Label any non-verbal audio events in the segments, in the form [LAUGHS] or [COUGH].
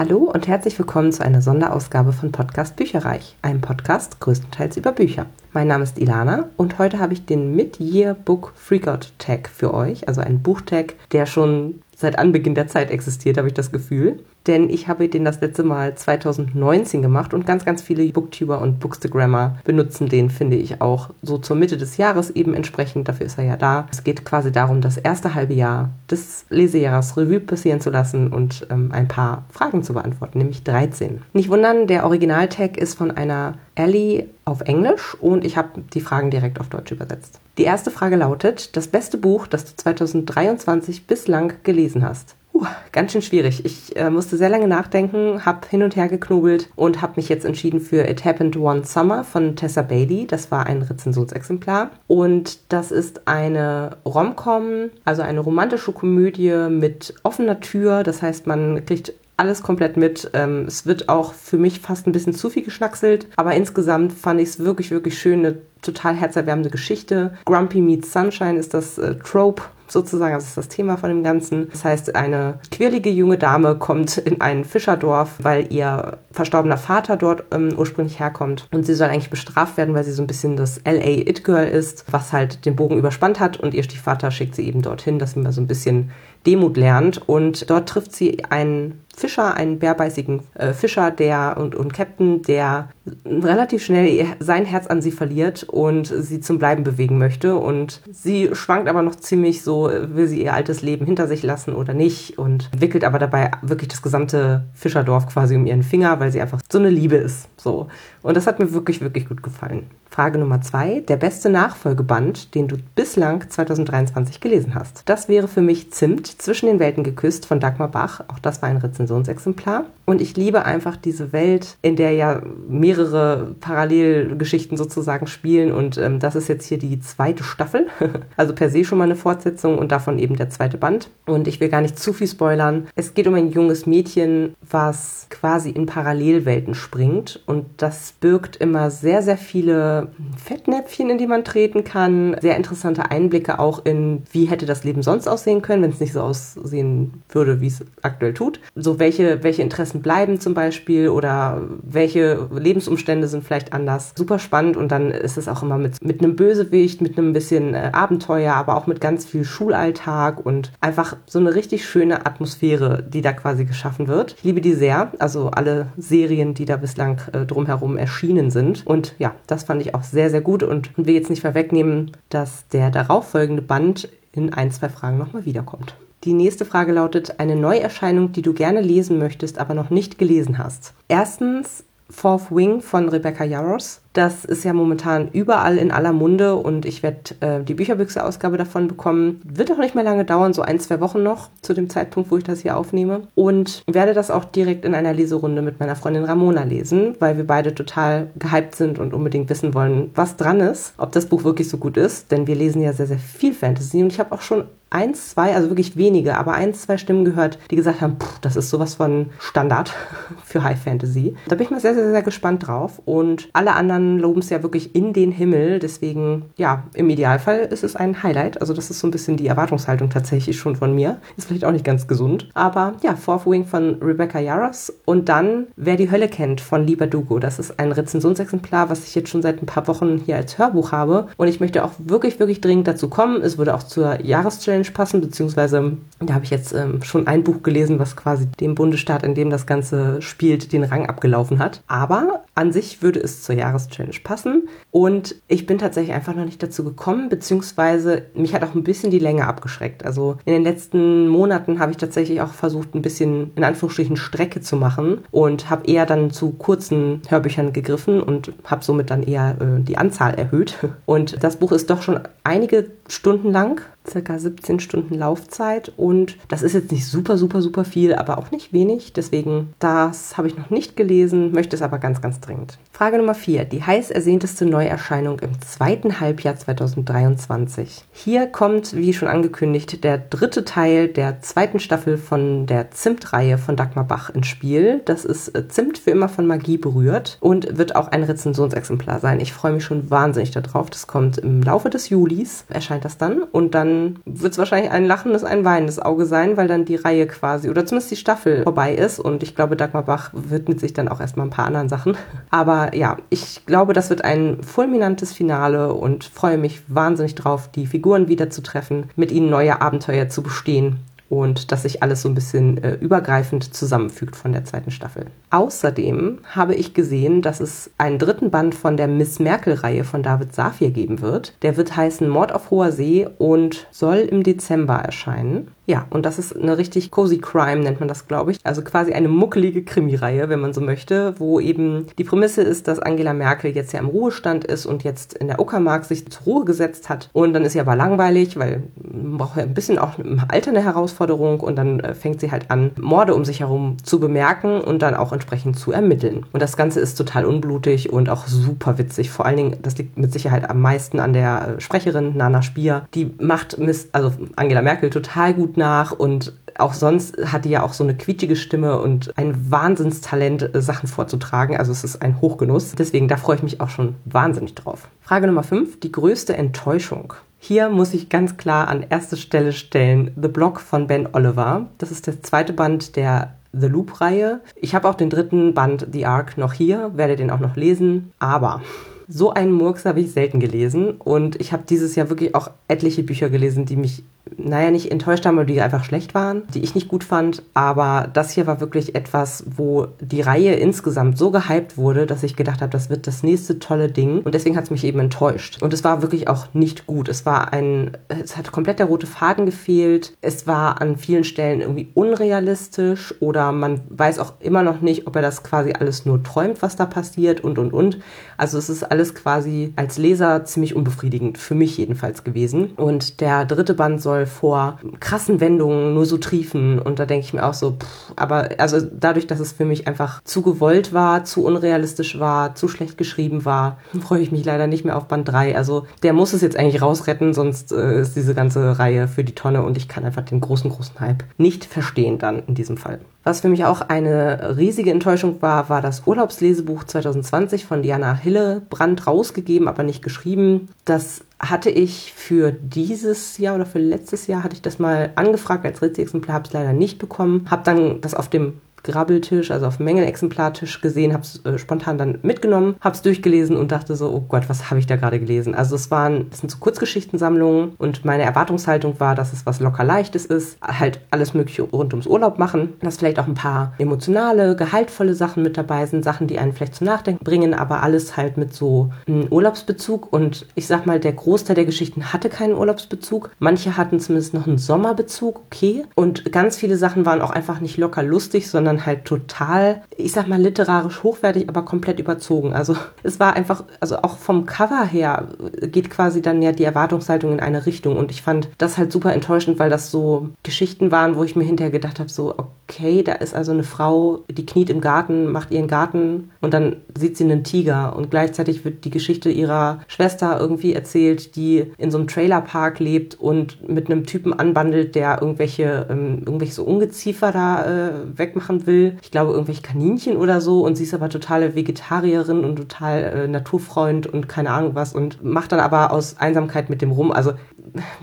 Hallo und herzlich willkommen zu einer Sonderausgabe von Podcast Bücherreich, einem Podcast größtenteils über Bücher. Mein Name ist Ilana und heute habe ich den Mid-Year Book Freakout Tag für euch, also einen Buchtag, der schon seit Anbeginn der Zeit existiert, habe ich das Gefühl denn ich habe den das letzte Mal 2019 gemacht und ganz, ganz viele Booktuber und Bookstagrammer benutzen den, finde ich auch so zur Mitte des Jahres eben entsprechend. Dafür ist er ja da. Es geht quasi darum, das erste halbe Jahr des Lesejahres Revue passieren zu lassen und ähm, ein paar Fragen zu beantworten, nämlich 13. Nicht wundern, der Originaltag ist von einer Ellie auf Englisch und ich habe die Fragen direkt auf Deutsch übersetzt. Die erste Frage lautet, das beste Buch, das du 2023 bislang gelesen hast. Uh, ganz schön schwierig. Ich äh, musste sehr lange nachdenken, habe hin und her geknobelt und habe mich jetzt entschieden für It Happened One Summer von Tessa Bailey. Das war ein Rezensionsexemplar. Und das ist eine Rom-Com, also eine romantische Komödie mit offener Tür. Das heißt, man kriegt alles komplett mit. Ähm, es wird auch für mich fast ein bisschen zu viel geschnackselt, aber insgesamt fand ich es wirklich, wirklich schön. Eine total herzerwärmende Geschichte. Grumpy Meets Sunshine ist das äh, Trope sozusagen, das ist das Thema von dem Ganzen. Das heißt, eine quirlige junge Dame kommt in ein Fischerdorf, weil ihr verstorbener Vater dort ähm, ursprünglich herkommt. Und sie soll eigentlich bestraft werden, weil sie so ein bisschen das LA It Girl ist, was halt den Bogen überspannt hat. Und ihr Stiefvater schickt sie eben dorthin, dass sie mal so ein bisschen Demut lernt. Und dort trifft sie einen Fischer, einen bärbeißigen äh, Fischer, der und, und Captain, der relativ schnell sein Herz an sie verliert und sie zum Bleiben bewegen möchte. Und sie schwankt aber noch ziemlich so, will sie ihr altes Leben hinter sich lassen oder nicht und wickelt aber dabei wirklich das gesamte Fischerdorf quasi um ihren Finger, weil sie einfach so eine Liebe ist. So. Und das hat mir wirklich, wirklich gut gefallen. Frage Nummer zwei. Der beste Nachfolgeband, den du bislang 2023 gelesen hast. Das wäre für mich Zimt, zwischen den Welten geküsst von Dagmar Bach. Auch das war ein Rezensionsexemplar. Und ich liebe einfach diese Welt, in der ja mehrere Parallelgeschichten sozusagen spielen. Und ähm, das ist jetzt hier die zweite Staffel. [LAUGHS] also per se schon mal eine Fortsetzung und davon eben der zweite Band. Und ich will gar nicht zu viel spoilern. Es geht um ein junges Mädchen, was quasi in Parallelwelten springt. Und das birgt immer sehr, sehr viele Fettnäpfchen, in die man treten kann. Sehr interessante Einblicke auch in, wie hätte das Leben sonst aussehen können, wenn es nicht so aussehen würde, wie es aktuell tut. So welche, welche Interessen bleiben zum Beispiel oder welche Lebensumstände sind vielleicht anders. Super spannend und dann ist es auch immer mit, mit einem Bösewicht, mit einem bisschen äh, Abenteuer, aber auch mit ganz viel Schulalltag und einfach so eine richtig schöne Atmosphäre, die da quasi geschaffen wird. Ich liebe die sehr, also alle Serien, die da bislang äh, drumherum erschienen sind. Und ja, das fand ich auch sehr, sehr gut und will jetzt nicht vorwegnehmen, dass der darauffolgende Band in ein, zwei Fragen nochmal wiederkommt. Die nächste Frage lautet, eine Neuerscheinung, die du gerne lesen möchtest, aber noch nicht gelesen hast. Erstens Fourth Wing von Rebecca Yaros. Das ist ja momentan überall in aller Munde und ich werde äh, die Bücherbüchse-Ausgabe davon bekommen. Wird auch nicht mehr lange dauern, so ein, zwei Wochen noch zu dem Zeitpunkt, wo ich das hier aufnehme. Und werde das auch direkt in einer Leserunde mit meiner Freundin Ramona lesen, weil wir beide total gehypt sind und unbedingt wissen wollen, was dran ist, ob das Buch wirklich so gut ist. Denn wir lesen ja sehr, sehr viel Fantasy und ich habe auch schon eins, zwei, also wirklich wenige, aber eins, zwei Stimmen gehört, die gesagt haben, pff, das ist sowas von Standard [LAUGHS] für High Fantasy. Da bin ich mal sehr, sehr, sehr gespannt drauf. Und alle anderen loben es ja wirklich in den Himmel. Deswegen, ja, im Idealfall ist es ein Highlight. Also das ist so ein bisschen die Erwartungshaltung tatsächlich schon von mir. Ist vielleicht auch nicht ganz gesund. Aber ja, Fourth Wing von Rebecca Yaros. Und dann, wer die Hölle kennt von Lieber Dugo. Das ist ein Rezensionsexemplar, was ich jetzt schon seit ein paar Wochen hier als Hörbuch habe. Und ich möchte auch wirklich, wirklich dringend dazu kommen. Es würde auch zur Jahreschallenge Challenge passen, beziehungsweise da habe ich jetzt ähm, schon ein Buch gelesen, was quasi dem Bundesstaat, in dem das Ganze spielt, den Rang abgelaufen hat. Aber an sich würde es zur Jahreschallenge passen und ich bin tatsächlich einfach noch nicht dazu gekommen, beziehungsweise mich hat auch ein bisschen die Länge abgeschreckt. Also in den letzten Monaten habe ich tatsächlich auch versucht, ein bisschen in Anführungsstrichen Strecke zu machen und habe eher dann zu kurzen Hörbüchern gegriffen und habe somit dann eher äh, die Anzahl erhöht. [LAUGHS] Und das Buch ist doch schon einige Stunden lang, circa 17 Stunden Laufzeit und das ist jetzt nicht super, super, super viel, aber auch nicht wenig. Deswegen, das habe ich noch nicht gelesen, möchte es aber ganz, ganz dringend. Frage Nummer 4. Die heiß ersehteste Neuerscheinung im zweiten Halbjahr 2023. Hier kommt, wie schon angekündigt, der dritte Teil der zweiten Staffel von der Zimt-Reihe von Dagmar Bach ins Spiel. Das ist äh, Zimt für immer von Magie berührt und wird auch ein Rezensionsexemplar sein. Ich freue mich schon wahnsinnig darauf. Das kommt im Laufe des Juli Release erscheint das dann. Und dann wird es wahrscheinlich ein lachendes, ein weinendes Auge sein, weil dann die Reihe quasi, oder zumindest die Staffel vorbei ist. Und ich glaube, Dagmar Bach widmet sich dann auch erstmal ein paar anderen Sachen. [LAUGHS] Aber ja, ich glaube, das wird ein fulminantes Finale und freue mich wahnsinnig drauf, die Figuren wieder zu treffen, mit ihnen neue Abenteuer zu bestehen und dass sich alles so ein bisschen äh, übergreifend zusammenfügt von der zweiten Staffel. Außerdem habe ich gesehen, dass es einen dritten Band von der Miss Merkel-Reihe von David Safir geben wird. Der wird heißen Mord auf hoher See und soll im Dezember erscheinen. Ja, und das ist eine richtig cozy Crime, nennt man das, glaube ich. Also quasi eine muckelige Krimireihe, wenn man so möchte, wo eben die Prämisse ist, dass Angela Merkel jetzt ja im Ruhestand ist und jetzt in der Uckermark sich zur Ruhe gesetzt hat. Und dann ist sie aber langweilig, weil man braucht ja ein bisschen auch im Alter eine Herausforderung und dann äh, fängt sie halt an, Morde um sich herum zu bemerken und dann auch entsprechend zu ermitteln. Und das Ganze ist total unblutig und auch super witzig. Vor allen Dingen, das liegt mit Sicherheit am meisten an der äh, Sprecherin Nana Spier. Die macht Mist, also Angela Merkel total gut nach und auch sonst hat die ja auch so eine quietschige Stimme und ein Wahnsinnstalent, äh, Sachen vorzutragen. Also es ist ein Hochgenuss. Deswegen, da freue ich mich auch schon wahnsinnig drauf. Frage Nummer 5, die größte Enttäuschung. Hier muss ich ganz klar an erste Stelle stellen The Block von Ben Oliver. Das ist der zweite Band der The Loop-Reihe. Ich habe auch den dritten Band The Ark noch hier, werde den auch noch lesen. Aber so einen Murks habe ich selten gelesen und ich habe dieses Jahr wirklich auch etliche Bücher gelesen, die mich naja, nicht enttäuscht haben, weil die einfach schlecht waren, die ich nicht gut fand. Aber das hier war wirklich etwas, wo die Reihe insgesamt so gehypt wurde, dass ich gedacht habe, das wird das nächste tolle Ding. Und deswegen hat es mich eben enttäuscht. Und es war wirklich auch nicht gut. Es war ein, es hat komplett der rote Faden gefehlt. Es war an vielen Stellen irgendwie unrealistisch oder man weiß auch immer noch nicht, ob er das quasi alles nur träumt, was da passiert und und und. Also es ist alles quasi als Leser ziemlich unbefriedigend, für mich jedenfalls gewesen. Und der dritte Band soll vor krassen Wendungen nur so triefen. Und da denke ich mir auch so, pff, aber also dadurch, dass es für mich einfach zu gewollt war, zu unrealistisch war, zu schlecht geschrieben war, [LAUGHS] freue ich mich leider nicht mehr auf Band 3. Also der muss es jetzt eigentlich rausretten, sonst äh, ist diese ganze Reihe für die Tonne und ich kann einfach den großen, großen Hype nicht verstehen dann in diesem Fall. Was für mich auch eine riesige Enttäuschung war, war das Urlaubslesebuch 2020 von Diana Hillebrand rausgegeben, aber nicht geschrieben. Das hatte ich für dieses Jahr oder für letztes Jahr hatte ich das mal angefragt als Ritz-Exemplar, habe es leider nicht bekommen, habe dann das auf dem Grabbeltisch, also auf dem Mängelexemplartisch gesehen, habe es äh, spontan dann mitgenommen, habe es durchgelesen und dachte so, oh Gott, was habe ich da gerade gelesen? Also es waren, das sind so Kurzgeschichtensammlungen und meine Erwartungshaltung war, dass es was locker leichtes ist, halt alles mögliche rund ums Urlaub machen, dass vielleicht auch ein paar emotionale, gehaltvolle Sachen mit dabei sind, Sachen, die einen vielleicht zum Nachdenken bringen, aber alles halt mit so einem Urlaubsbezug. Und ich sag mal, der Großteil der Geschichten hatte keinen Urlaubsbezug, manche hatten zumindest noch einen Sommerbezug, okay, und ganz viele Sachen waren auch einfach nicht locker lustig, sondern sondern halt total, ich sag mal, literarisch hochwertig, aber komplett überzogen. Also es war einfach, also auch vom Cover her geht quasi dann ja die Erwartungshaltung in eine Richtung. Und ich fand das halt super enttäuschend, weil das so Geschichten waren, wo ich mir hinterher gedacht habe, so, okay, da ist also eine Frau, die kniet im Garten, macht ihren Garten und dann sieht sie einen Tiger. Und gleichzeitig wird die Geschichte ihrer Schwester irgendwie erzählt, die in so einem Trailerpark lebt und mit einem Typen anbandelt, der irgendwelche, ähm, irgendwelche so Ungeziefer da äh, wegmachen will. Ich glaube, irgendwelche Kaninchen oder so. Und sie ist aber totale Vegetarierin und total äh, Naturfreund und keine Ahnung was und macht dann aber aus Einsamkeit mit dem rum. Also,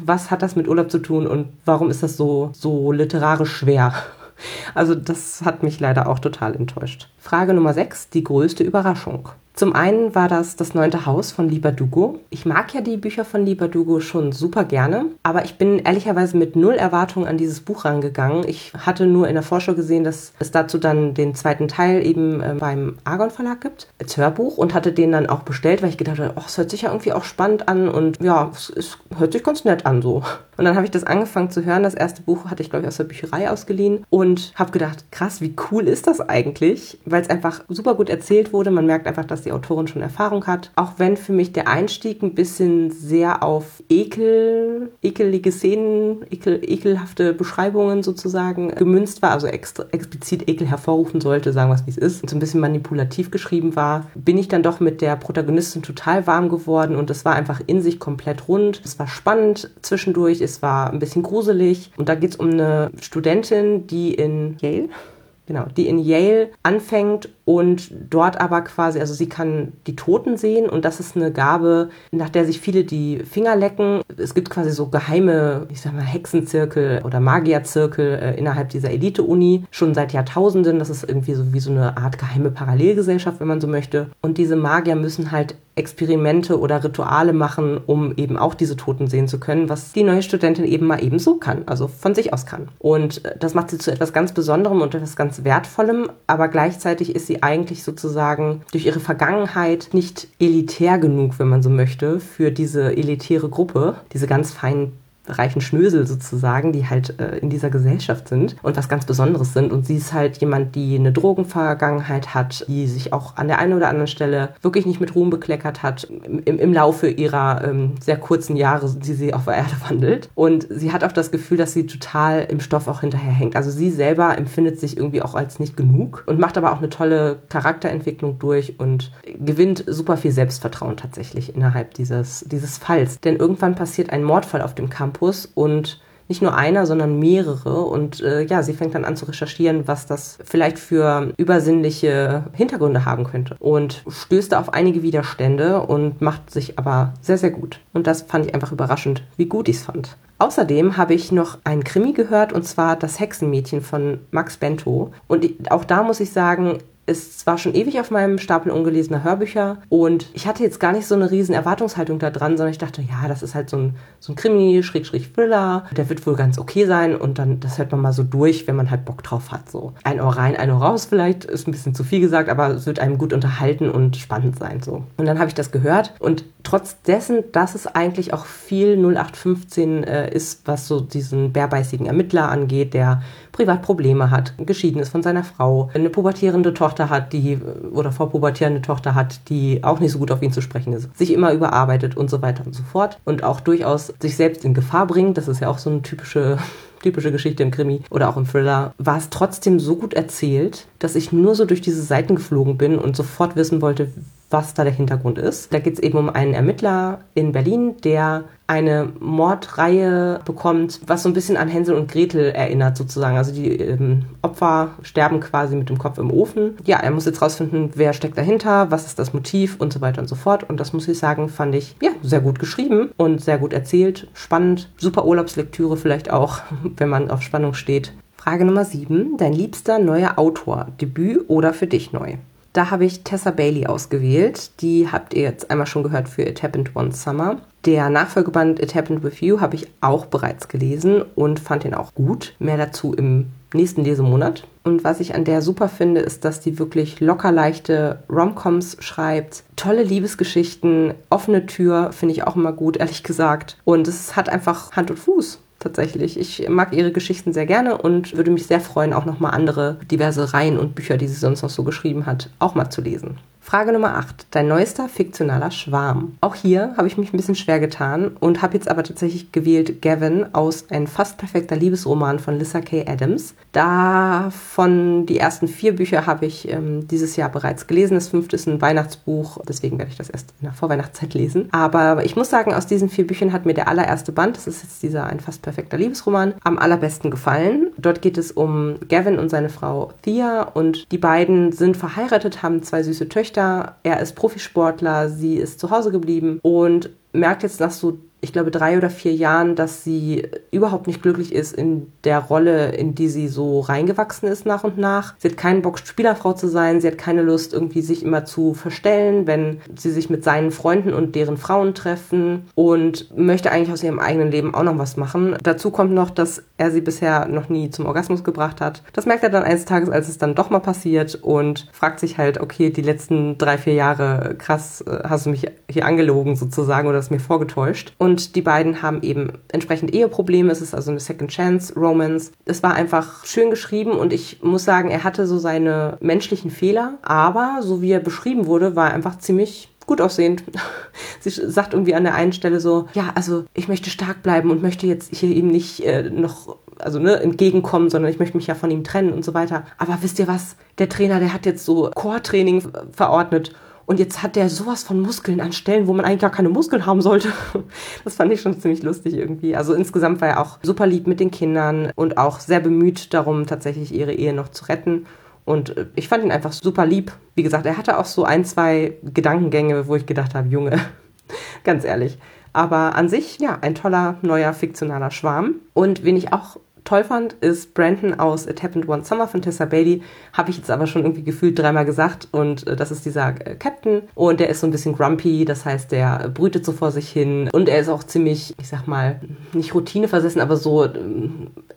was hat das mit Urlaub zu tun und warum ist das so, so literarisch schwer? Also, das hat mich leider auch total enttäuscht. Frage Nummer 6, die größte Überraschung. Zum einen war das das neunte Haus von Lieber Dugo. Ich mag ja die Bücher von Lieber Dugo schon super gerne, aber ich bin ehrlicherweise mit null Erwartungen an dieses Buch rangegangen. Ich hatte nur in der Vorschau gesehen, dass es dazu dann den zweiten Teil eben äh, beim Argon Verlag gibt, als Hörbuch und hatte den dann auch bestellt, weil ich gedacht habe, es hört sich ja irgendwie auch spannend an und ja, es, es hört sich ganz nett an so. Und dann habe ich das angefangen zu hören. Das erste Buch hatte ich, glaube ich, aus der Bücherei ausgeliehen und habe gedacht, krass, wie cool ist das eigentlich? Weil es einfach super gut erzählt wurde. Man merkt einfach, dass die Autorin schon Erfahrung hat. Auch wenn für mich der Einstieg ein bisschen sehr auf Ekel, ekelige Szenen, ekel, ekelhafte Beschreibungen sozusagen gemünzt war, also extra, explizit Ekel hervorrufen sollte, sagen wir es wie es ist, und so ein bisschen manipulativ geschrieben war, bin ich dann doch mit der Protagonistin total warm geworden und es war einfach in sich komplett rund. Es war spannend zwischendurch, es war ein bisschen gruselig und da geht es um eine Studentin, die in Yale Genau, die in Yale anfängt und dort aber quasi, also sie kann die Toten sehen und das ist eine Gabe, nach der sich viele die Finger lecken. Es gibt quasi so geheime, ich sag mal, Hexenzirkel oder Magierzirkel äh, innerhalb dieser Elite-Uni schon seit Jahrtausenden. Das ist irgendwie so wie so eine Art geheime Parallelgesellschaft, wenn man so möchte. Und diese Magier müssen halt Experimente oder Rituale machen, um eben auch diese Toten sehen zu können, was die neue Studentin eben mal eben so kann, also von sich aus kann. Und äh, das macht sie zu etwas ganz Besonderem und etwas ganz Wertvollem, aber gleichzeitig ist sie eigentlich sozusagen durch ihre Vergangenheit nicht elitär genug, wenn man so möchte, für diese elitäre Gruppe, diese ganz feinen reichen Schnösel sozusagen, die halt äh, in dieser Gesellschaft sind und was ganz Besonderes sind. Und sie ist halt jemand, die eine Drogenvergangenheit hat, die sich auch an der einen oder anderen Stelle wirklich nicht mit Ruhm bekleckert hat im, im Laufe ihrer ähm, sehr kurzen Jahre, die sie auf der Erde wandelt. Und sie hat auch das Gefühl, dass sie total im Stoff auch hinterherhängt. Also sie selber empfindet sich irgendwie auch als nicht genug und macht aber auch eine tolle Charakterentwicklung durch und gewinnt super viel Selbstvertrauen tatsächlich innerhalb dieses, dieses Falls. Denn irgendwann passiert ein Mordfall auf dem Campus Campus und nicht nur einer, sondern mehrere. Und äh, ja, sie fängt dann an zu recherchieren, was das vielleicht für übersinnliche Hintergründe haben könnte. Und stößt da auf einige Widerstände und macht sich aber sehr, sehr gut. Und das fand ich einfach überraschend, wie gut ich es fand. Außerdem habe ich noch ein Krimi gehört, und zwar Das Hexenmädchen von Max Bento. Und auch da muss ich sagen, ist zwar schon ewig auf meinem Stapel ungelesener Hörbücher und ich hatte jetzt gar nicht so eine riesen Erwartungshaltung da dran, sondern ich dachte, ja, das ist halt so ein, so ein Krimi, Schräg, Schräg, Thriller, der wird wohl ganz okay sein und dann, das hört man mal so durch, wenn man halt Bock drauf hat, so. Ein Ohr rein, ein Ohr raus vielleicht, ist ein bisschen zu viel gesagt, aber es wird einem gut unterhalten und spannend sein, so. Und dann habe ich das gehört und trotz dessen, dass es eigentlich auch viel 0815 äh, ist, was so diesen bärbeißigen Ermittler angeht, der privat Probleme hat, geschieden ist von seiner Frau, eine pubertierende Tochter hat, die oder vorpubertierende Tochter hat, die auch nicht so gut auf ihn zu sprechen ist, sich immer überarbeitet und so weiter und so fort und auch durchaus sich selbst in Gefahr bringt. Das ist ja auch so eine typische typische Geschichte im Krimi oder auch im Thriller, war es trotzdem so gut erzählt, dass ich nur so durch diese Seiten geflogen bin und sofort wissen wollte, was da der Hintergrund ist. Da geht es eben um einen Ermittler in Berlin, der eine Mordreihe bekommt, was so ein bisschen an Hänsel und Gretel erinnert sozusagen. Also die ähm, Opfer sterben quasi mit dem Kopf im Ofen. Ja, er muss jetzt rausfinden, wer steckt dahinter, was ist das Motiv und so weiter und so fort. Und das muss ich sagen, fand ich ja sehr gut geschrieben und sehr gut erzählt, spannend, super Urlaubslektüre vielleicht auch, wenn man auf Spannung steht. Frage Nummer 7. Dein liebster neuer Autor, Debüt oder für dich neu? Da habe ich Tessa Bailey ausgewählt. Die habt ihr jetzt einmal schon gehört für It Happened One Summer. Der Nachfolgeband It Happened With You habe ich auch bereits gelesen und fand ihn auch gut. Mehr dazu im nächsten Lesemonat. Und was ich an der super finde, ist, dass die wirklich locker leichte Romcoms schreibt. Tolle Liebesgeschichten, offene Tür finde ich auch immer gut, ehrlich gesagt. Und es hat einfach Hand und Fuß tatsächlich. Ich mag ihre Geschichten sehr gerne und würde mich sehr freuen, auch nochmal andere diverse Reihen und Bücher, die sie sonst noch so geschrieben hat, auch mal zu lesen. Frage Nummer 8. Dein neuester fiktionaler Schwarm. Auch hier habe ich mich ein bisschen schwer getan und habe jetzt aber tatsächlich gewählt Gavin aus Ein fast perfekter Liebesroman von Lissa K. Adams. Davon die ersten vier Bücher habe ich ähm, dieses Jahr bereits gelesen. Das fünfte ist ein Weihnachtsbuch, deswegen werde ich das erst in der Vorweihnachtszeit lesen. Aber ich muss sagen, aus diesen vier Büchern hat mir der allererste Band, das ist jetzt dieser Ein fast perfekter Liebesroman, am allerbesten gefallen. Dort geht es um Gavin und seine Frau Thea und die beiden sind verheiratet, haben zwei süße Töchter Töchter. Er ist Profisportler, sie ist zu Hause geblieben und merkt jetzt nach so ich glaube, drei oder vier Jahren, dass sie überhaupt nicht glücklich ist in der Rolle, in die sie so reingewachsen ist nach und nach. Sie hat keinen Bock, Spielerfrau zu sein. Sie hat keine Lust, irgendwie sich immer zu verstellen, wenn sie sich mit seinen Freunden und deren Frauen treffen und möchte eigentlich aus ihrem eigenen Leben auch noch was machen. Dazu kommt noch, dass er sie bisher noch nie zum Orgasmus gebracht hat. Das merkt er dann eines Tages, als es dann doch mal passiert und fragt sich halt, okay, die letzten drei, vier Jahre, krass, äh, hast du mich hier angelogen sozusagen oder hast mir vorgetäuscht. Und und die beiden haben eben entsprechend Eheprobleme. Es ist also eine Second Chance Romance. Es war einfach schön geschrieben und ich muss sagen, er hatte so seine menschlichen Fehler, aber so wie er beschrieben wurde, war er einfach ziemlich gut aussehend. [LAUGHS] Sie sagt irgendwie an der einen Stelle so, ja, also ich möchte stark bleiben und möchte jetzt hier eben nicht äh, noch also ne, entgegenkommen, sondern ich möchte mich ja von ihm trennen und so weiter. Aber wisst ihr was? Der Trainer, der hat jetzt so Core-Training verordnet und jetzt hat der sowas von Muskeln an Stellen, wo man eigentlich gar keine Muskeln haben sollte. [LAUGHS] Das fand ich schon ziemlich lustig irgendwie. Also insgesamt war er auch super lieb mit den Kindern und auch sehr bemüht darum, tatsächlich ihre Ehe noch zu retten. Und äh, ich fand ihn einfach super lieb. Wie gesagt, er hatte auch so ein, zwei Gedankengänge, wo ich gedacht habe, Junge, [LAUGHS] ganz ehrlich. Aber an sich, ja, ein toller, neuer, fiktionaler Schwarm. Und wen ich auch toll fand, ist Brandon aus It Happened One Summer von Tessa Bailey. Habe ich jetzt aber schon irgendwie gefühlt dreimal gesagt. Und äh, das ist dieser äh, Captain. Und der ist so ein bisschen grumpy. Das heißt, der brütet so vor sich hin. Und er ist auch ziemlich, ich sag mal, nicht Routine versessen, aber so, äh,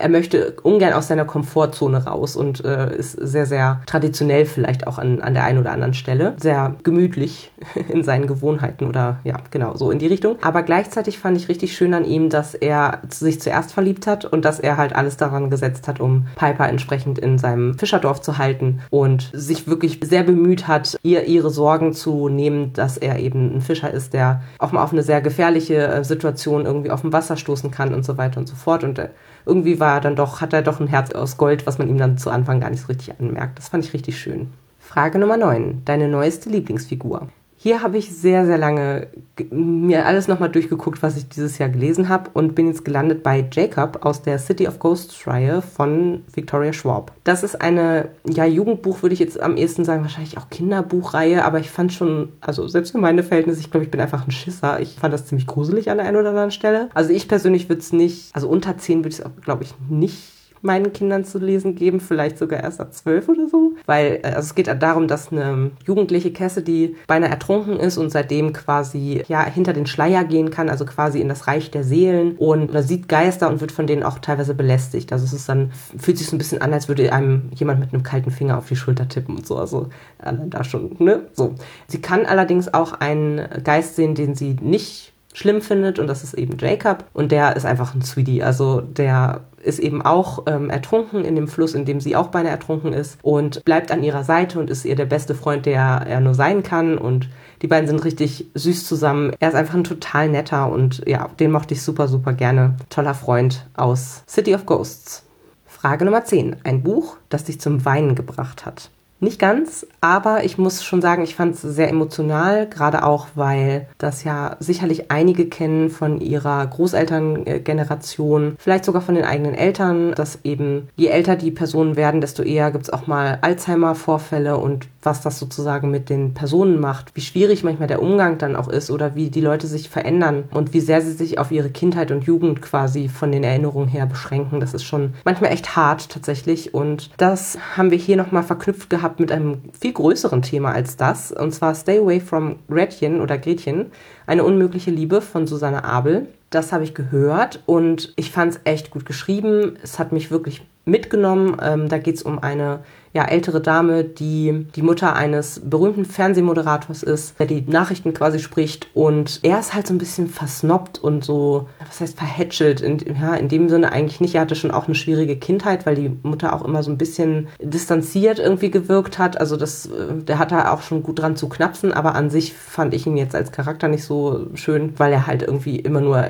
er möchte ungern aus seiner Komfortzone raus und äh, ist sehr, sehr traditionell vielleicht auch an, an der einen oder anderen Stelle. Sehr gemütlich [LAUGHS] in seinen Gewohnheiten oder ja, genau, so in die Richtung. Aber gleichzeitig fand ich richtig schön an ihm, dass er sich zuerst verliebt hat und dass er halt alles daran gesetzt hat, um Piper entsprechend in seinem Fischerdorf zu halten und sich wirklich sehr bemüht hat, ihr ihre Sorgen zu nehmen, dass er eben ein Fischer ist, der auch mal auf eine sehr gefährliche äh, Situation irgendwie auf dem Wasser stoßen kann und so weiter und so fort. Und äh, irgendwie war er dann doch, hat er doch ein Herz aus Gold, was man ihm dann zu Anfang gar nicht so richtig anmerkt. Das fand ich richtig schön. Frage Nummer 9. Deine neueste Lieblingsfigur. Hier habe ich sehr, sehr lange mir alles nochmal durchgeguckt, was ich dieses Jahr gelesen habe und bin jetzt gelandet bei Jacob aus der City of Ghosts Reihe von Victoria Schwab. Das ist eine, ja, Jugendbuch würde ich jetzt am ehesten sagen, wahrscheinlich auch Kinderbuchreihe, aber ich fand schon, also selbst für meine Verhältnisse, ich glaube, ich bin einfach ein Schisser. Ich fand das ziemlich gruselig an der einen oder anderen Stelle. Also ich persönlich würde es nicht, also unter 10 würde ich es glaube ich, nicht meinen Kindern zu lesen geben, vielleicht sogar erst ab zwölf oder so. Weil äh, also es geht darum, dass eine jugendliche Cassidy beinahe ertrunken ist und seitdem quasi ja hinter den Schleier gehen kann, also quasi in das Reich der Seelen und oder sieht Geister und wird von denen auch teilweise belästigt. Also es ist dann, fühlt sich so ein bisschen an, als würde einem jemand mit einem kalten Finger auf die Schulter tippen und so. Also allein da schon, ne? So. Sie kann allerdings auch einen Geist sehen, den sie nicht schlimm findet und das ist eben Jacob und der ist einfach ein Sweetie. Also der ist eben auch ähm, ertrunken in dem Fluss, in dem sie auch beinahe ertrunken ist und bleibt an ihrer Seite und ist ihr der beste Freund, der er nur sein kann und die beiden sind richtig süß zusammen. Er ist einfach ein total netter und ja, den mochte ich super, super gerne. Toller Freund aus City of Ghosts. Frage Nummer 10. Ein Buch, das dich zum Weinen gebracht hat. Nicht ganz, aber ich muss schon sagen, ich fand es sehr emotional, gerade auch, weil das ja sicherlich einige kennen von ihrer Großelterngeneration, vielleicht sogar von den eigenen Eltern, dass eben je älter die Personen werden, desto eher gibt es auch mal Alzheimer-Vorfälle und was das sozusagen mit den Personen macht, wie schwierig manchmal der Umgang dann auch ist oder wie die Leute sich verändern und wie sehr sie sich auf ihre Kindheit und Jugend quasi von den Erinnerungen her beschränken. Das ist schon manchmal echt hart tatsächlich und das haben wir hier nochmal verknüpft gehabt gehabt mit einem viel größeren Thema als das, und zwar Stay Away from Gretchen oder Gretchen, eine unmögliche Liebe von Susanne Abel. Das habe ich gehört und ich fand es echt gut geschrieben. Es hat mich wirklich mitgenommen. Ähm, da geht es um eine ja, ältere Dame, die die Mutter eines berühmten Fernsehmoderators ist, der die Nachrichten quasi spricht. Und er ist halt so ein bisschen versnobbt und so, was heißt verhätschelt, in, ja, in dem Sinne eigentlich nicht. Er hatte schon auch eine schwierige Kindheit, weil die Mutter auch immer so ein bisschen distanziert irgendwie gewirkt hat. Also das, äh, der hat da auch schon gut dran zu knapsen, aber an sich fand ich ihn jetzt als Charakter nicht so schön, weil er halt irgendwie immer nur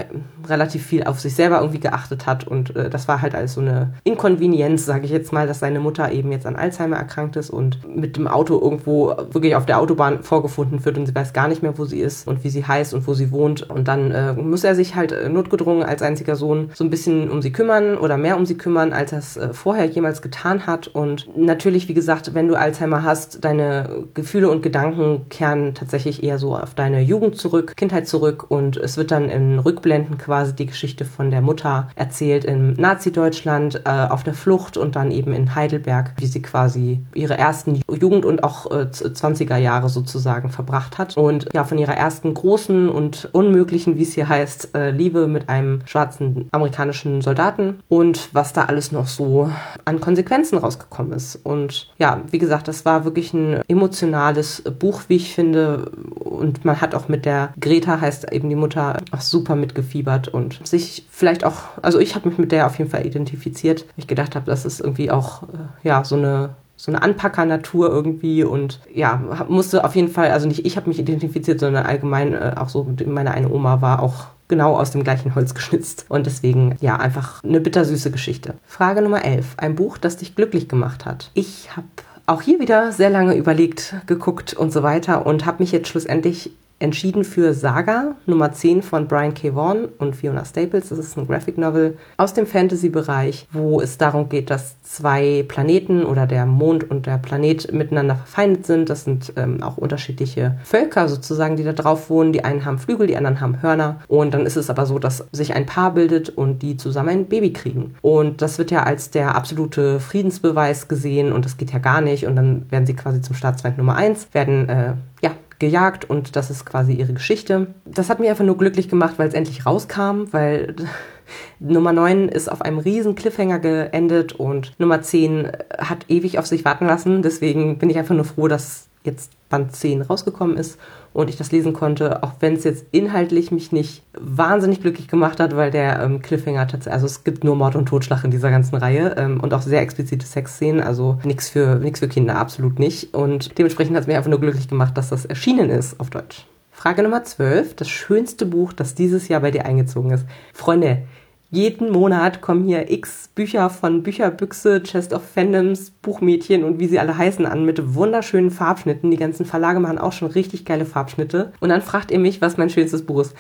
relativ viel auf sich selber irgendwie geachtet hat. Und äh, das war halt als so eine Inkonvenienz, sage ich jetzt mal, dass seine Mutter eben jetzt an Alzheimer Alzheimer erkrankt ist und mit dem Auto irgendwo wirklich auf der Autobahn vorgefunden wird und sie weiß gar nicht mehr, wo sie ist und wie sie heißt und wo sie wohnt. Und dann äh, muss er sich halt äh, notgedrungen als einziger Sohn so ein bisschen um sie kümmern oder mehr um sie kümmern, als er es äh, vorher jemals getan hat. Und natürlich, wie gesagt, wenn du Alzheimer hast, deine Gefühle und Gedanken kehren tatsächlich eher so auf deine Jugend zurück, Kindheit zurück und es wird dann in Rückblenden quasi die Geschichte von der Mutter erzählt im Nazi-Deutschland äh, auf der Flucht und dann eben in Heidelberg, wie sie quasi ihre ersten Jugend- und auch äh, 20er Jahre sozusagen verbracht hat. Und ja, von ihrer ersten großen und unmöglichen, wie es hier heißt, äh, Liebe mit einem schwarzen amerikanischen Soldaten und was da alles noch so an Konsequenzen rausgekommen ist. Und ja, wie gesagt, das war wirklich ein emotionales Buch, wie ich finde. Und man hat auch mit der Greta, heißt eben die Mutter, auch super mitgefiebert und sich vielleicht auch, also ich habe mich mit der auf jeden Fall identifiziert. Ich gedacht habe, das ist irgendwie auch, äh, ja, so eine so eine Anpackernatur irgendwie und ja, musste auf jeden Fall, also nicht ich habe mich identifiziert, sondern allgemein äh, auch so, meine eine Oma war auch genau aus dem gleichen Holz geschnitzt und deswegen ja, einfach eine bittersüße Geschichte. Frage Nummer 11. Ein Buch, das dich glücklich gemacht hat. Ich habe auch hier wieder sehr lange überlegt, geguckt und so weiter und habe mich jetzt schlussendlich entschieden für Saga Nummer 10 von Brian K. Vaughan und Fiona Staples. Das ist ein Graphic Novel aus dem Fantasy-Bereich, wo es darum geht, dass zwei Planeten oder der Mond und der Planet miteinander verfeindet sind. Das sind ähm, auch unterschiedliche Völker sozusagen, die da drauf wohnen. Die einen haben Flügel, die anderen haben Hörner. Und dann ist es aber so, dass sich ein Paar bildet und die zusammen ein Baby kriegen. Und das wird ja als der absolute Friedensbeweis gesehen und das geht ja gar nicht. Und dann werden sie quasi zum Staatsfeind Nummer 1, werden äh, ja gejagt und das ist quasi ihre Geschichte. Das hat mich einfach nur glücklich gemacht, weil es endlich rauskam, weil [LAUGHS] Nummer 9 ist auf einem riesen Cliffhanger geendet und Nummer 10 hat ewig auf sich warten lassen. Deswegen bin ich einfach nur froh, dass jetzt Band 10 rausgekommen ist und ich das lesen konnte, auch wenn es jetzt inhaltlich mich nicht wahnsinnig glücklich gemacht hat, weil der ähm, Cliffhanger tatsächlich, also es gibt nur Mord und Totschlag in dieser ganzen Reihe ähm, und auch sehr explizite Sexszenen, also nichts für, für Kinder, absolut nicht. Und dementsprechend hat es mir einfach nur glücklich gemacht, dass das erschienen ist auf Deutsch. Frage Nummer 12, das schönste Buch, das dieses Jahr bei dir eingezogen ist. Freunde, jeden Monat kommen hier x Bücher von Bücherbüchse, Chest of Fandoms, Buchmädchen und wie sie alle heißen an mit wunderschönen Farbschnitten. Die ganzen Verlage machen auch schon richtig geile Farbschnitte. Und dann fragt ihr mich, was mein schönstes Buch ist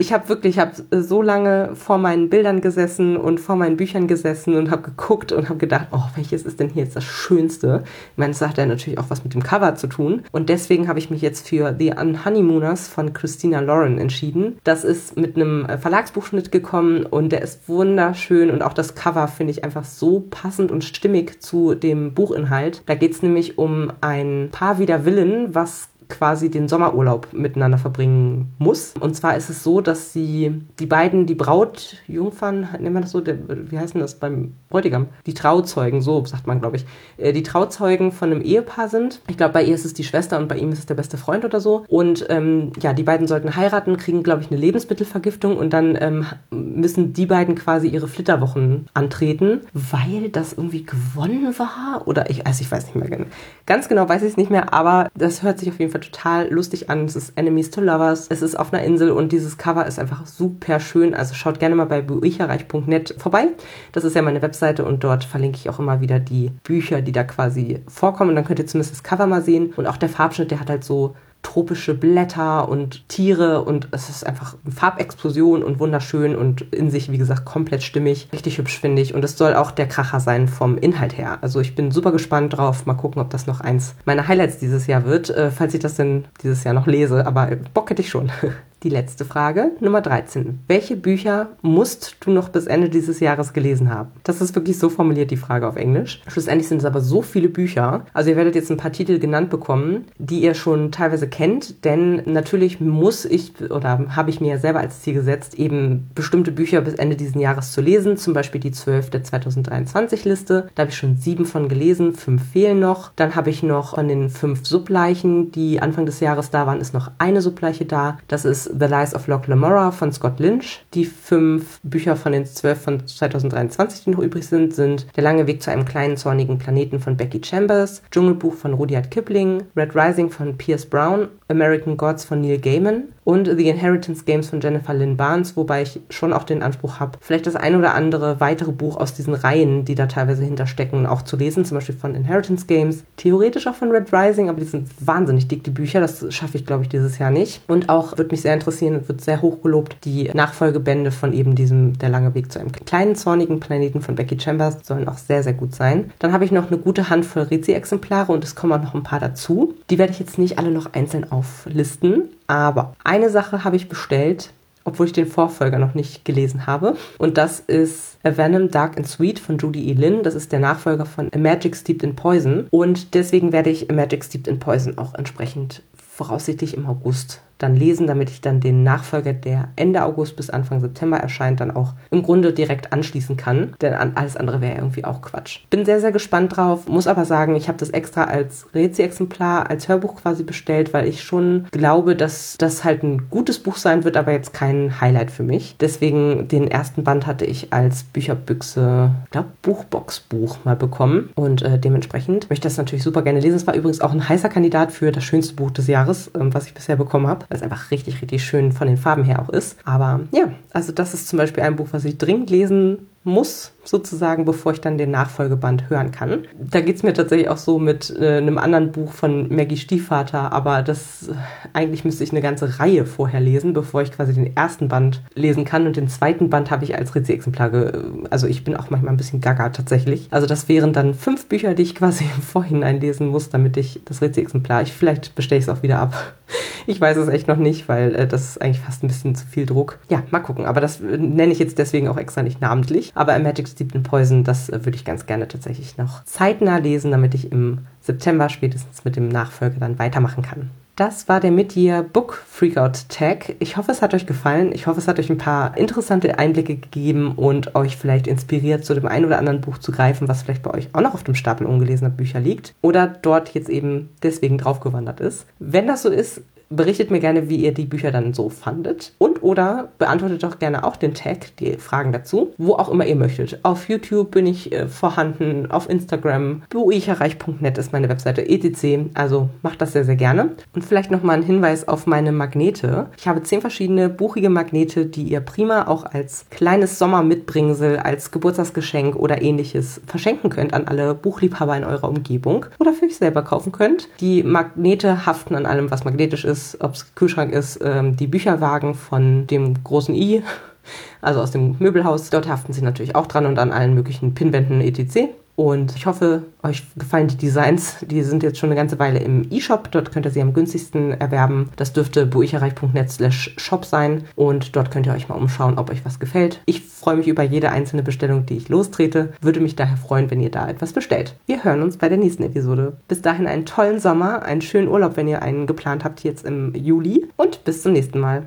ich habe wirklich, ich habe so lange vor meinen Bildern gesessen und vor meinen Büchern gesessen und habe geguckt und habe gedacht, oh, welches ist denn hier jetzt das Schönste? Ich meine, es hat ja natürlich auch was mit dem Cover zu tun. Und deswegen habe ich mich jetzt für The Unhoneymooners von Christina Lauren entschieden. Das ist mit einem Verlagsbuchschnitt gekommen und der ist wunderschön und auch das Cover finde ich einfach so passend und stimmig zu dem Buchinhalt. Da geht es nämlich um ein Paar wider Willen, was quasi den Sommerurlaub miteinander verbringen muss. Und zwar ist es so, dass sie die beiden, die Brautjungfern, nennen wir das so, der, wie heißt denn das beim Bräutigam? Die Trauzeugen, so sagt man, glaube ich. Äh, die Trauzeugen von einem Ehepaar sind. Ich glaube, bei ihr ist es die Schwester und bei ihm ist es der beste Freund oder so. Und ähm, ja, die beiden sollten heiraten, kriegen, glaube ich, eine Lebensmittelvergiftung und dann ähm, müssen die beiden quasi ihre Flitterwochen antreten, weil das irgendwie gewonnen war. Oder ich, also ich weiß nicht mehr genau. Ganz genau weiß ich es nicht mehr, aber das hört sich auf jeden Fall total lustig an. Es ist Enemies to Lovers. Es ist auf einer Insel und dieses Cover ist einfach super schön. Also schaut gerne mal bei bücherreich.net vorbei. Das ist ja meine Webseite und dort verlinke ich auch immer wieder die Bücher, die da quasi vorkommen. Und dann könnt ihr zumindest das Cover mal sehen. Und auch der Farbschnitt, der hat halt so tropische Blätter und Tiere und es ist einfach eine Farbexplosion und wunderschön und in sich, wie gesagt, komplett stimmig. Richtig hübsch, finde ich. Und es soll auch der Kracher sein vom Inhalt her. Also ich bin super gespannt drauf. Mal gucken, ob das noch eins meiner Highlights dieses Jahr wird, äh, falls ich das denn dieses Jahr noch lese. Aber Bock hätte ich schon. [LAUGHS] Die letzte Frage, Nummer 13. Welche Bücher musst du noch bis Ende dieses Jahres gelesen haben? Das ist wirklich so formuliert, die Frage auf Englisch. Schlussendlich sind es aber so viele Bücher. Also ihr werdet jetzt ein paar Titel genannt bekommen, die ihr schon teilweise kennt, denn natürlich muss ich oder habe ich mir selber als Ziel gesetzt, eben bestimmte Bücher bis Ende dieses Jahres zu lesen. Zum Beispiel die 12 der 2023 Liste. Da habe ich schon sieben von gelesen, fünf fehlen noch. Dann habe ich noch von den fünf Subleichen, die Anfang des Jahres da waren, ist noch eine Subleiche da. Das ist The Lies of Locke Lamora von Scott Lynch. Die fünf Bücher von den zwölf von 2023, die noch übrig sind, sind Der lange Weg zu einem kleinen zornigen Planeten von Becky Chambers, Dschungelbuch von Rudyard Kipling, Red Rising von Pierce Brown, American Gods von Neil Gaiman und The Inheritance Games von Jennifer Lynn Barnes, wobei ich schon auch den Anspruch habe, vielleicht das ein oder andere weitere Buch aus diesen Reihen, die da teilweise hinterstecken, auch zu lesen, zum Beispiel von Inheritance Games, theoretisch auch von Red Rising, aber die sind wahnsinnig dick, die Bücher, das schaffe ich, glaube ich, dieses Jahr nicht. Und auch, würde mich sehr interessieren wird sehr hoch gelobt, die Nachfolgebände von eben diesem Der lange Weg zu einem kleinen, zornigen Planeten von Becky Chambers sollen auch sehr, sehr gut sein. Dann habe ich noch eine gute Handvoll Rezi-Exemplare und es kommen auch noch ein paar dazu. Die werde ich jetzt nicht alle noch einzeln auflisten, aber eine Sache habe ich bestellt, obwohl ich den Vorfolger noch nicht gelesen habe. Und das ist A Venom Dark and Sweet von Judy E. Lynn. Das ist der Nachfolger von A Magic Steeped in Poison. Und deswegen werde ich A Magic Steeped in Poison auch entsprechend voraussichtlich im August dann lesen, damit ich dann den Nachfolger, der Ende August bis Anfang September erscheint, dann auch im Grunde direkt anschließen kann. Denn alles andere wäre irgendwie auch Quatsch. Bin sehr, sehr gespannt drauf, muss aber sagen, ich habe das extra als Rezi-Exemplar, als Hörbuch quasi bestellt, weil ich schon glaube, dass das halt ein gutes Buch sein wird, aber jetzt kein Highlight für mich. Deswegen den ersten Band hatte ich als Bücherbüchse, ich glaube, Buchbox-Buch mal bekommen und äh, dementsprechend möchte ich das natürlich super gerne lesen. Es war übrigens auch ein heißer Kandidat für das schönste Buch des Jahres, äh, was ich bisher bekommen habe weil es einfach richtig, richtig schön von den Farben her auch ist. Aber ja, also das ist zum Beispiel ein Buch, was ich dringend lesen muss, sozusagen, bevor ich dann den Nachfolgeband hören kann. Da geht's mir tatsächlich auch so mit äh, einem anderen Buch von Maggie Stiefvater, aber das äh, eigentlich müsste ich eine ganze Reihe vorher lesen, bevor ich quasi den ersten Band lesen kann. Und den zweiten Band habe ich als Rezi-Exemplar, also ich bin auch manchmal ein bisschen gaga tatsächlich. Also das wären dann fünf Bücher, die ich [LAUGHS] quasi im Vorhinein lesen muss, damit ich das Rezi-Exemplar, ich vielleicht bestelle ich es auch wieder ab. [LAUGHS] Ich weiß es echt noch nicht, weil äh, das ist eigentlich fast ein bisschen zu viel Druck. Ja, mal gucken. Aber das äh, nenne ich jetzt deswegen auch extra nicht namentlich. Aber Magic In Poison, das äh, würde ich ganz gerne tatsächlich noch zeitnah lesen, damit ich im September spätestens mit dem Nachfolger dann weitermachen kann. Das war der Mid-Year Book Freakout Tag. Ich hoffe, es hat euch gefallen. Ich hoffe, es hat euch ein paar interessante Einblicke gegeben und euch vielleicht inspiriert, zu dem einen oder anderen Buch zu greifen, was vielleicht bei euch auch noch auf dem Stapel ungelesener Bücher liegt oder dort jetzt eben deswegen draufgewandert ist. Wenn das so ist, Berichtet mir gerne, wie ihr die Bücher dann so fandet. Und oder beantwortet doch gerne auch den Tag, die Fragen dazu, wo auch immer ihr möchtet. Auf YouTube bin ich äh, vorhanden, auf Instagram, buicherreich.net ist meine Webseite, etc. Also macht das sehr, sehr gerne. Und vielleicht nochmal ein Hinweis auf meine Magnete. Ich habe zehn verschiedene buchige Magnete, die ihr prima auch als kleines Sommermitbringsel, als Geburtstagsgeschenk oder ähnliches verschenken könnt an alle Buchliebhaber in eurer Umgebung oder für euch selber kaufen könnt. Die Magnete haften an allem, was magnetisch ist es Kühlschrank ist, ähm, die Bücherwagen von dem großen I, [LAUGHS] also aus dem Möbelhaus. Dort haften sie natürlich auch dran und an allen möglichen Pinwänden etc. Und ich hoffe, euch gefallen die Designs. Die sind jetzt schon eine ganze Weile im E-Shop. Dort könnt ihr sie am günstigsten erwerben. Das dürfte buicherreich.net slash shop sein. Und dort könnt ihr euch mal umschauen, ob euch was gefällt. Ich freue mich über jede einzelne Bestellung, die ich lostrete. Würde mich daher freuen, wenn ihr da etwas bestellt. Wir hören uns bei der nächsten Episode. Bis dahin einen tollen Sommer, einen schönen Urlaub, wenn ihr einen geplant habt jetzt im Juli. Und bis zum nächsten Mal.